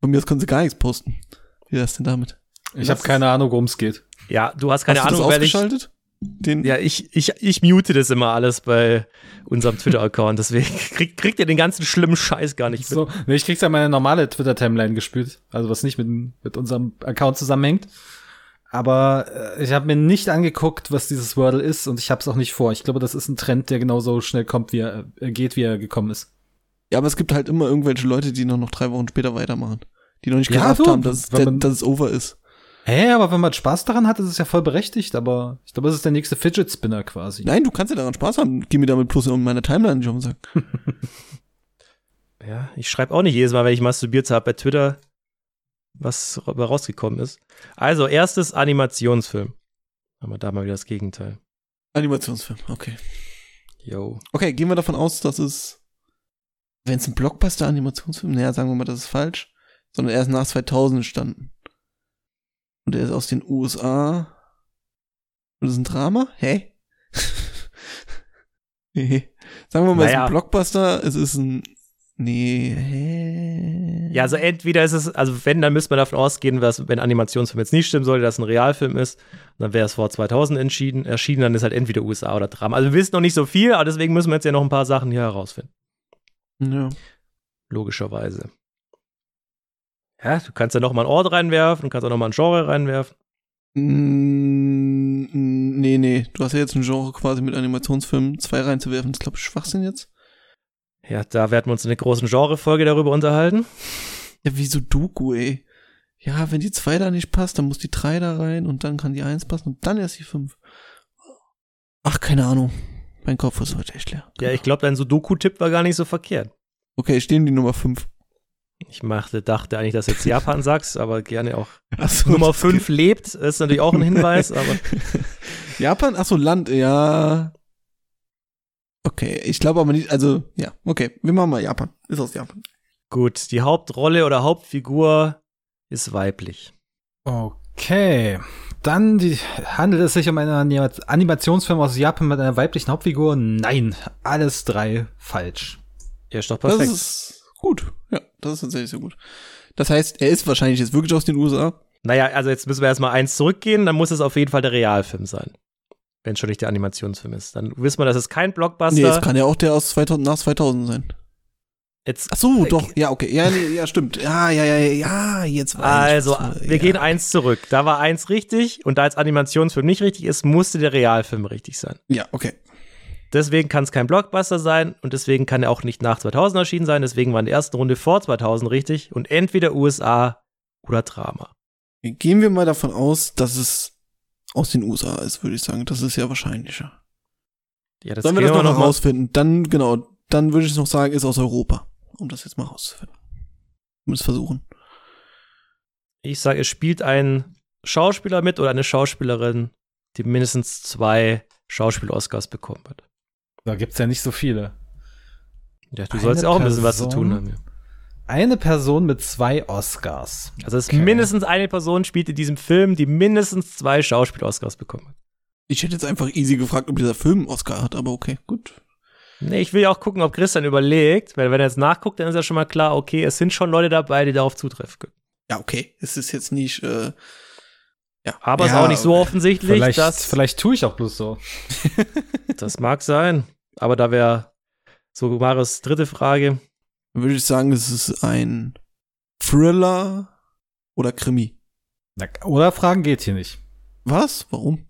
von mir aus können sie gar nichts posten. Wie wär's denn damit? Ich habe keine Ahnung, worum es geht. Ja, du hast keine Hast du Ahnung, das weil ich. Den, Ja, ich, ich, ich mute das immer alles bei unserem Twitter-Account. Deswegen krieg, kriegt ihr den ganzen schlimmen Scheiß gar nicht mit. So, nee, ich krieg's ja meine normale Twitter-Timeline gespült, also was nicht mit, mit unserem Account zusammenhängt. Aber äh, ich habe mir nicht angeguckt, was dieses Wordle ist und ich habe es auch nicht vor. Ich glaube, das ist ein Trend, der genauso schnell kommt, wie er äh, geht, wie er gekommen ist. ja, aber es gibt halt immer irgendwelche Leute, die noch, noch drei Wochen später weitermachen. Die noch nicht Ja, gerafft haben, dass, der, dass es over ist. Hä, aber wenn man Spaß daran hat, ist es ja voll berechtigt, aber ich glaube, es ist der nächste Fidget Spinner quasi. Nein, du kannst ja daran Spaß haben. Geh mir damit plus in meine Timeline schon sagen. Ja, ich schreibe auch nicht jedes Mal, wenn ich masturbiert habe bei Twitter, was rausgekommen ist. Also, erstes Animationsfilm. Haben wir da mal wieder das Gegenteil. Animationsfilm, okay. Yo. Okay, gehen wir davon aus, dass es, wenn es ein Blockbuster-Animationsfilm, naja, sagen wir mal, das ist falsch, sondern er ist nach 2000 entstanden. Und er ist aus den USA. Und das ist ein Drama? Hä? Nee. Sagen wir mal, es ist Naja. ein Blockbuster, es ist ein. Nee. hä? Ja, also entweder ist es, also wenn, dann müsste man davon ausgehen, dass, wenn Animationsfilm jetzt nicht stimmen sollte, dass es ein Realfilm ist, dann wäre es vor 2000 entschieden, erschienen, dann ist halt entweder USA oder Drama. Also wir wissen noch nicht so viel, aber deswegen müssen wir jetzt ja noch ein paar Sachen hier herausfinden. Ja. Logischerweise. Ja, du kannst ja noch mal einen Ort reinwerfen, du kannst auch noch mal ein Genre reinwerfen. Mm, Nee, nee. Du hast ja jetzt ein Genre quasi mit Animationsfilmen zwei reinzuwerfen. Das glaube ich Schwachsinn jetzt. Ja, da werden wir uns in der großen Genre-Folge darüber unterhalten. Ja, wie Sudoku, ey. Ja, wenn die zwei da nicht passt, dann muss die drei da rein und dann kann die eins passen und dann erst die fünf. Ach, keine Ahnung. Mein Kopf ist heute echt leer. Ja, ich glaube, dein Sudoku-Tipp war gar nicht so verkehrt. Okay, stehen die Nummer fünf. Ich machte, dachte eigentlich, dass du jetzt Japan sagst, aber gerne auch. Achso, Nummer 5 lebt, ist natürlich auch ein Hinweis, aber Japan? Achso, Land, ja. Okay, ich glaube aber nicht, also, ja, okay, wir machen mal Japan. Ist aus Japan. gut. Die Hauptrolle oder Hauptfigur ist weiblich. Okay. Dann die, handelt es sich um einen Anima Animationsfilm aus Japan mit einer weiblichen Hauptfigur? Nein, alles drei falsch. Ja, ist doch Das perfekt. ist gut. Ja, das ist tatsächlich so gut. Das heißt, er ist wahrscheinlich jetzt wirklich aus den USA. naja, also jetzt müssen wir erstmal eins zurückgehen, dann muss es auf jeden Fall der Realfilm sein. Wenn es schon nicht der Animationsfilm ist. Dann wissen wir, dass es kein Blockbuster. Nee, es kann ja auch der aus 2000, nach 2000 sein. jetzt, Ach so, doch, ja, okay. Ja, nee, ja, stimmt. Ja, ja, ja, ja, jetzt weiß also, ich. wir ja. gehen eins zurück. Da war eins richtig und da als Animationsfilm nicht richtig ist, musste der Realfilm richtig sein. Ja, okay. Deswegen kann es kein Blockbuster sein und deswegen kann er auch nicht nach 2000 erschienen sein. Deswegen war in der ersten Runde vor 2000 richtig und entweder USA oder Drama. Gehen wir mal davon aus, dass es aus den USA ist, würde ich sagen. Das ist ja wahrscheinlicher. Ja, das Sollen wir das noch, noch mal- rausfinden? Dann, genau, dann würde ich noch sagen, ist aus Europa. Um das jetzt mal rauszufinden. Um es versuchen. Ich sage, es spielt ein Schauspieler mit oder eine Schauspielerin, die mindestens zwei Schauspiel-Oscars bekommen hat. Da gibt's ja nicht so viele. Ja, du Eine sollst ja auch ein bisschen was zu tun haben. Eine Person mit zwei Oscars. Also es ist Okay. mindestens eine Person spielt in diesem Film, die mindestens zwei Schauspiel-Oscars bekommen hat. Ich hätte jetzt einfach easy gefragt, ob dieser Film einen Oscar hat, aber okay, gut. Nee, ich will ja auch gucken, ob Christian überlegt, weil wenn er jetzt nachguckt, dann ist ja schon mal klar, okay, es sind schon Leute dabei, die darauf zutreffen können. Ja, okay. Es ist jetzt nicht, äh, ja. Aber es ist ja, auch nicht so offensichtlich, Vielleicht, dass vielleicht tue ich auch bloß so. das mag sein. Aber da wäre so Marius dritte Frage. Dann würde ich sagen, es ist ein Thriller oder Krimi. Oder Fragen geht hier nicht. Was? Warum?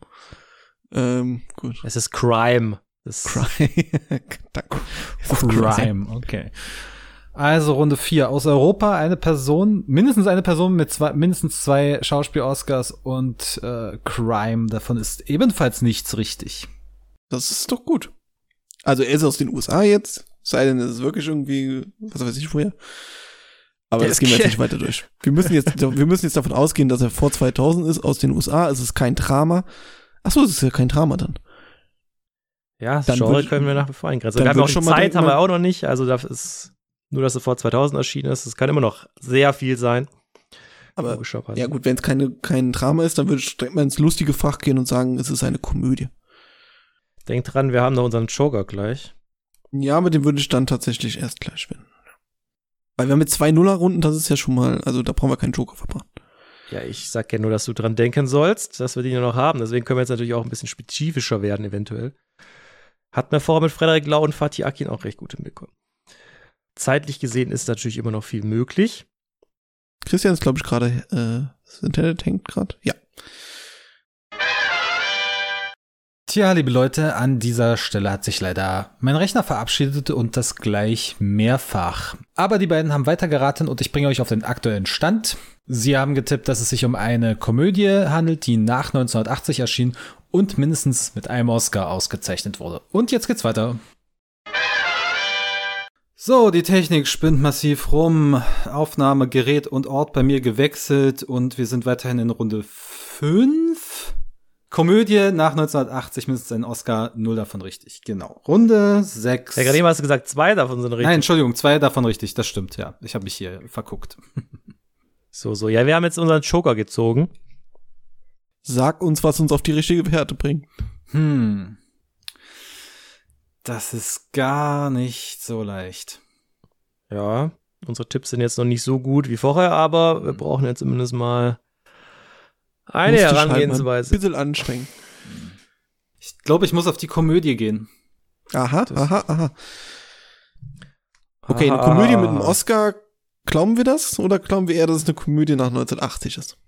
Ähm, gut. Es ist Crime. Das Crime. Crime, okay. Also Runde 4. Aus Europa eine Person, mindestens eine Person mit zwei, mindestens zwei Schauspiel-Oscars und äh, Crime. Davon ist ebenfalls nichts richtig. Das ist doch gut. Also er ist aus den USA jetzt, sei denn es ist wirklich irgendwie, was weiß ich woher. Aber das gehen wir jetzt nicht weiter durch. Wir müssen jetzt, wir müssen jetzt davon ausgehen, dass er vor 2000 ist, aus den USA. Es ist kein Drama. Ach so, es ist ja kein Drama dann. ja, das Dann Genre würd- können wir nach wie vor eingrenzen. Wir haben auch ich schon schon mal Zeit, denken, haben wir ne? auch noch nicht. Also das ist nur, dass es vor 2000 erschienen ist. Es kann immer noch sehr viel sein. Aber ja gut, wenn es keine, kein Drama ist, dann würde ich direkt mal ins lustige Fach gehen und sagen, es ist eine Komödie. Denkt dran, wir haben noch unseren Joker gleich. Ja, mit dem würde ich dann tatsächlich erst gleich spielen. Weil wir haben mit zwei Nuller-Runden, das ist ja schon mal, also da brauchen wir keinen Joker verbraten. Ja, ich sag ja nur, dass du dran denken sollst, dass wir die ja noch haben. Deswegen können wir jetzt natürlich auch ein bisschen spezifischer werden, eventuell. Hat mir vorher mit Frederik Lau und Fatih Akin auch recht gut hinbekommen. Zeitlich gesehen ist natürlich immer noch viel möglich. Christian ist, glaube ich, gerade, äh, das Internet hängt gerade. Ja. Tja, liebe Leute, an dieser Stelle hat sich leider mein Rechner verabschiedet und das gleich mehrfach. Aber die beiden haben weitergeraten und ich bringe euch auf den aktuellen Stand. Sie haben getippt, dass es sich um eine Komödie handelt, die nach 1980 erschien und mindestens mit einem Oscar ausgezeichnet wurde. Und jetzt geht's weiter. So, die Technik spinnt massiv rum. Aufnahme, Gerät und Ort bei mir gewechselt und wir sind weiterhin in Runde 5. Komödie nach 1980 mindestens ein Oscar, null davon richtig. Genau. Runde 6. Ja, gerade eben hast du gesagt, zwei davon sind richtig. Nein, Entschuldigung, zwei davon richtig, das stimmt, ja. Ich habe mich hier verguckt. So, so. Ja, wir haben jetzt unseren Joker gezogen. Sag uns, was uns auf die richtige Werte bringt. Hm. Das ist gar nicht so leicht. Ja, unsere Tipps sind jetzt noch nicht so gut wie vorher, aber wir brauchen jetzt zumindest mal eine halt Herangehensweise. Ein bisschen anstrengen. Ich glaube, ich muss auf die Komödie gehen. Aha, Das- aha, aha. Okay, eine Komödie mit einem Ah. Oscar. Glauben wir das? Oder glauben wir eher, dass es eine Komödie nach 1980 ist?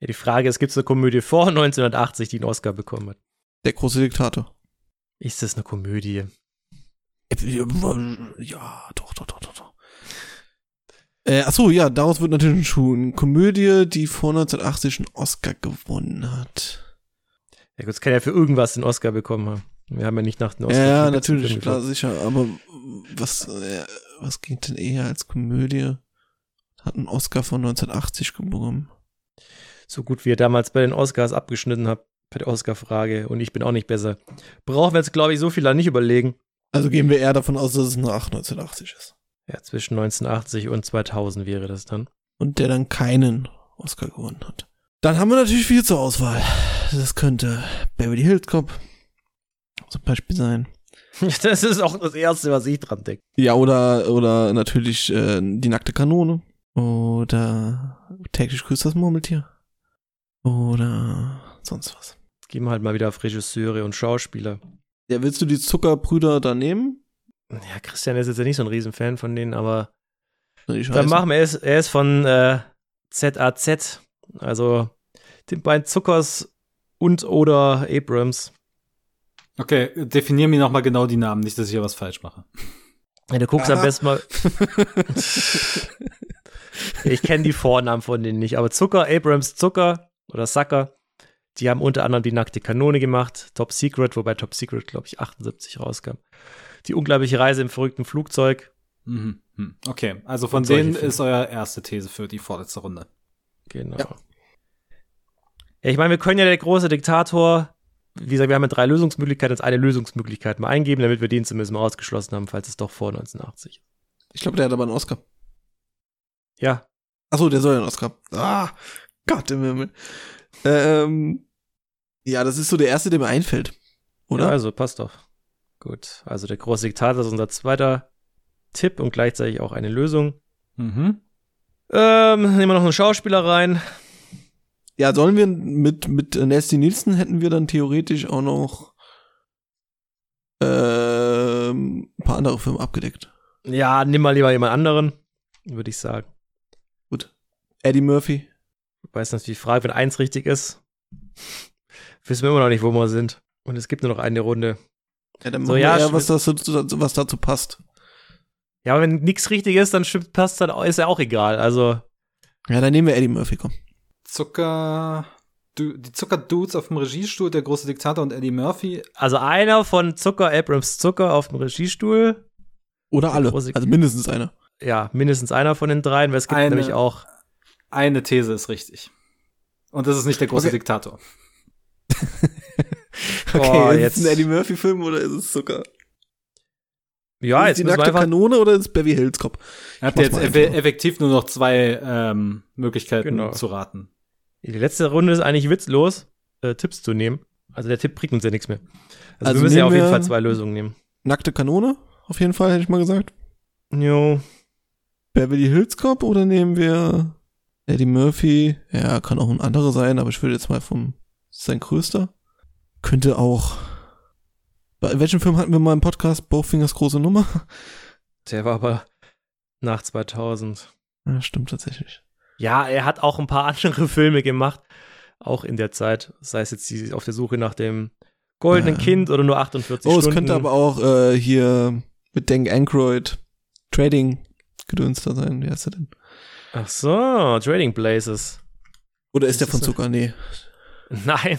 Ja, die Frage ist, gibt es eine Komödie vor 1980, die einen Oscar bekommen hat? Der große Diktator. Ist das eine Komödie? Ja, doch, doch, doch, doch, doch. Äh, achso, ja, daraus wird natürlich ein Schuh. Eine Komödie, die vor 1980 einen Oscar gewonnen hat. Ja gut, es kann ja für irgendwas den Oscar bekommen haben. Wir haben ja nicht nach den Oscar. Ja, natürlich, klar, sicher. Aber was, äh, was ging denn eher als Komödie? Hat einen Oscar von 1980 bekommen. So gut wie ihr damals bei den Oscars abgeschnitten habt, bei der Oscar-Frage. Und ich bin auch nicht besser. Brauchen wir jetzt, glaube ich, so viel da nicht überlegen. Also gehen wir eher davon aus, dass es nach 1980 ist. Ja, zwischen 1980 und 2000 wäre das dann. Und der dann keinen Oscar gewonnen hat. Dann haben wir natürlich viel zur Auswahl. Das könnte Beverly Hills Cop zum Beispiel sein. Das ist auch das Erste, was ich dran denke. Ja, oder, oder natürlich äh, die nackte Kanone. Oder täglich grüßt das Murmeltier. Oder sonst was. Jetzt gehen wir halt mal wieder auf Regisseure und Schauspieler. Ja, willst du die Zuckerbrüder da nehmen? Ja, Christian ist jetzt ja nicht so ein Riesenfan von denen, aber dann machen wir es. Er ist von äh, ZAZ, also den beiden Zuckers und oder Abrams. Okay, definier mir nochmal genau die Namen, nicht, dass ich hier was falsch mache. Ja, du guckst am Aha. besten mal. ich kenne die Vornamen von denen nicht, aber Zucker, Abrams Zucker oder Sucker, die haben unter anderem die nackte Kanone gemacht, Top Secret, wobei Top Secret, glaube ich, 78 rauskam. Die unglaubliche Reise im verrückten Flugzeug. Mhm. hm. Okay, also von denen Filme. ist euer erste These für die vorletzte Runde. Genau. Ja. Ja, ich meine, wir können ja der große Diktator, wie gesagt, wir haben ja drei Lösungsmöglichkeiten, als eine Lösungsmöglichkeit mal eingeben, damit wir den zumindest mal ausgeschlossen haben, falls es doch vor 1980 ist. Ich glaube, der hat aber einen Oscar. Ja, Achso, der soll ja einen Oscar. Ah, Gott im Himmel. Ähm, ja, das ist so der erste, der mir einfällt. Oder? Ja, also passt doch. Gut, also der große Diktator ist unser zweiter Tipp und gleichzeitig auch eine Lösung. Mhm. Ähm, nehmen wir noch einen Schauspieler rein. Ja, sollen wir mit, mit Nasty Nielsen hätten wir dann theoretisch auch noch ähm, ein paar andere Filme abgedeckt. Ja, nimm mal lieber jemand anderen, würde ich sagen. Gut. Eddie Murphy. Weiß natürlich die Frage, wenn eins richtig ist, wissen wir immer noch nicht, wo wir sind. Und es gibt nur noch eine Runde. Ja, dann So, ja, eher, was, das, was dazu passt. Ja, aber wenn nichts richtig ist, dann stimmt, passt dann, ist ja auch egal. Also, Ja, dann nehmen wir Eddie Murphy, komm. Zucker, du, die Zuckerdudes auf dem Regiestuhl, der große Diktator und Eddie Murphy. also einer von Zucker, Abrams Zucker auf dem Regiestuhl. Oder alle. große- Also mindestens einer. Ja, mindestens einer von den dreien, weil es gibt Eine- nämlich auch. Eine These ist richtig. Und das ist nicht der große Okay. Diktator. Okay, Boah, ist jetzt- es ein Eddie Murphy-Film oder ist es Zucker? Ja, ist jetzt die nackte einfach. Kanone oder ist es Beverly Hills Cop? Ihr habt jetzt eff einfach. effektiv nur noch zwei ähm, Möglichkeiten Genau. zu raten. Die letzte Runde ist eigentlich witzlos, äh, Tipps zu nehmen. Also der Tipp bringt uns ja nichts mehr. Also, Also wir müssen ja auf jeden Fall zwei Lösungen nehmen. Nackte Kanone, auf jeden Fall, hätte ich mal gesagt. Jo. Beverly Hills Cop oder nehmen wir Eddie Murphy? Ja, kann auch ein anderer sein, aber ich würde jetzt mal vom sein größter. Könnte auch. Bei welchem Film hatten wir mal im Podcast? Bowfingers große Nummer? Der war aber nach 2000. Ja, stimmt tatsächlich. Ja, er hat auch ein paar andere Filme gemacht, auch in der Zeit. Sei es jetzt die auf der Suche nach dem goldenen Ja. Kind oder nur 48 Oh, Stunden. es könnte aber auch äh, hier mit Dan Aykroyd Trading gedöns da sein. Wie heißt er denn? Ach so, Trading Places. Oder ist Das der von ist- Zucker? Nee. Nein.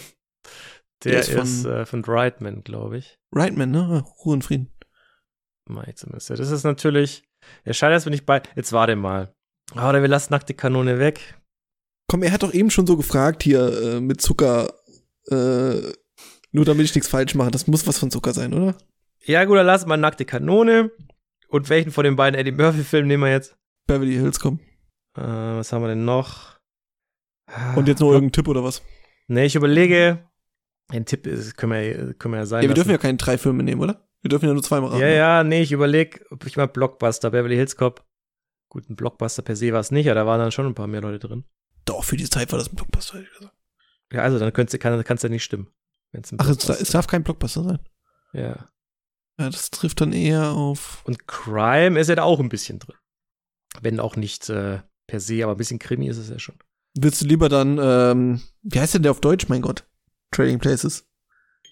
Der, Der ist, ist von- äh, von Brightman, glaube ich. Rightman, ne? Ruhe und Frieden. Mai zumindest. Das ist natürlich. Ja, schade, dass wir nicht bei. Jetzt warte mal. Oder wir lassen nackte Kanone weg. Komm, er hat doch eben schon so gefragt hier äh, mit Zucker. Äh, nur damit ich nichts falsch mache. Das muss was von Zucker sein, oder? Ja, gut, dann lassen wir nackte Kanone. Und welchen von den beiden Eddie Murphy-Filmen nehmen wir jetzt? Beverly Hills kommen. Äh, was haben wir denn noch? Und jetzt noch irgendein Tipp oder was? Nee, ich überlege. Ein Tipp ist, können wir, können wir ja sein. Ja, wir lassen. dürfen ja keine drei Filme nehmen, oder? Wir dürfen ja nur zweimal raten. Ja, ja, nee, ich überlege, ob ich mal Blockbuster, Beverly Hills Cop. Gut, ein Blockbuster per se war es nicht, aber da waren dann schon ein paar mehr Leute drin. Doch, für die Zeit war das ein Blockbuster, hätte ich gesagt. Ja, also dann könnte kann es ja nicht stimmen. Ach, es, es darf kein Blockbuster sein. Ja. Ja, das trifft dann eher auf. Und Crime ist ja da auch ein bisschen drin. Wenn auch nicht äh, per se, aber ein bisschen Krimi ist es ja schon. Willst du lieber dann, ähm, wie heißt denn der auf Deutsch, mein Gott? Trading Places.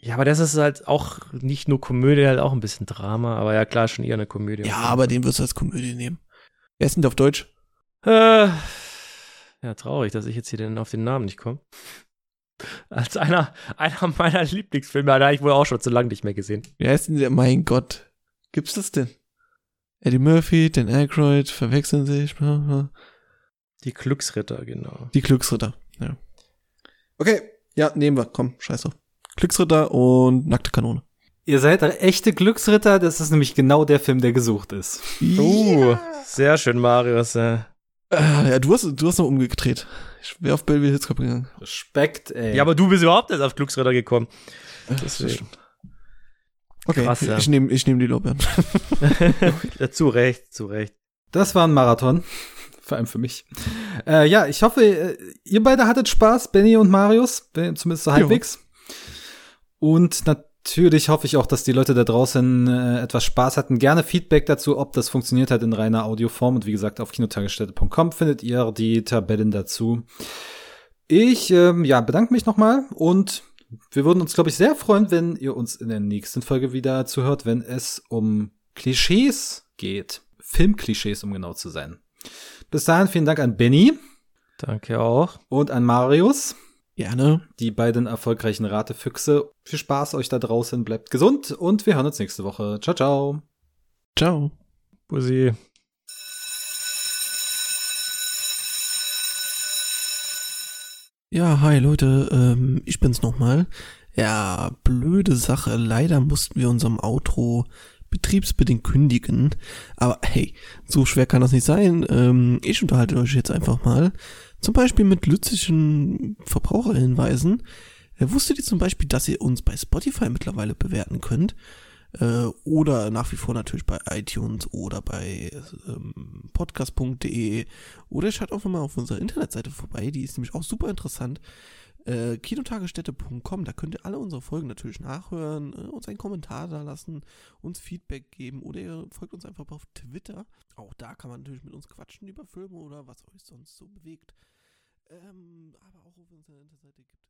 Ja, aber das ist halt auch nicht nur Komödie, halt auch ein bisschen Drama, aber ja klar, schon eher eine Komödie. Ja, aber den wirst du als Komödie nehmen. Wer ist denn auf Deutsch? Äh, ja, traurig, dass ich jetzt hier denn auf den Namen nicht komme. Als einer, einer meiner Lieblingsfilme, da habe ich wohl auch schon zu lange nicht mehr gesehen. Wer ist denn der? Mein Gott. Gibt's das denn? Eddie Murphy, Dan Aykroyd, verwechseln sich. Die Glücksritter, genau. Die Glücksritter. Ja. Okay, ja, nehmen wir. Komm, scheiß drauf. Glücksritter und nackte Kanone. Ihr seid echte Glücksritter, das ist nämlich genau der Film, der gesucht ist. Uh, sehr schön, Marius. Äh. Äh, ja, du hast, du hast noch umgedreht. Ich wäre auf Belleville Hills Club gegangen. Respekt, ey. Ja, aber du bist überhaupt erst auf Glücksritter gekommen. Das Deswegen. stimmt. Okay, Krass, ja. ich nehme ich nehm die Lorbeeren. ja, zu Recht, zu Recht. Das war ein Marathon. Vor allem für mich. Äh, ja, ich hoffe, äh, ihr beide hattet Spaß, Benny und Marius, zumindest so halbwegs. Und natürlich hoffe ich auch, dass die Leute da draußen äh, etwas Spaß hatten. Gerne Feedback dazu, ob das funktioniert hat in reiner Audioform. Und wie gesagt, auf kinotagesstätte.com findet ihr die Tabellen dazu. Ich ähm, ja, bedanke mich nochmal und wir würden uns, glaube ich, sehr freuen, wenn ihr uns in der nächsten Folge wieder zuhört, wenn es um Klischees geht. Filmklischees, um genau zu sein. Bis dahin vielen Dank an Benny Danke auch. und an Marius, Gerne. die beiden erfolgreichen Ratefüchse. Viel Spaß euch da draußen, bleibt gesund und wir hören uns nächste Woche. Ciao, ciao. Ciao. Bussi. Ja, hi Leute, ähm, ich bin's nochmal. Ja, blöde Sache. Leider mussten wir unserem Outro betriebsbedingt kündigen. Aber hey, so schwer kann das nicht sein. Ähm, ich unterhalte euch jetzt einfach mal. Zum Beispiel mit lützischen Verbraucherhinweisen. Äh, wusstet ihr zum Beispiel, dass ihr uns bei Spotify mittlerweile bewerten könnt? Äh, oder nach wie vor natürlich bei iTunes oder bei ähm, podcast.de oder schaut auch mal auf unserer Internetseite vorbei, die ist nämlich auch super interessant. Äh, Kinotagesstätte.com, da könnt ihr alle unsere Folgen natürlich nachhören, äh, uns einen Kommentar da lassen, uns Feedback geben oder ihr folgt uns einfach auf Twitter. Auch da kann man natürlich mit uns quatschen über Filme oder was euch sonst so bewegt. Ähm, aber auch auf unserer Internetseite gibt es.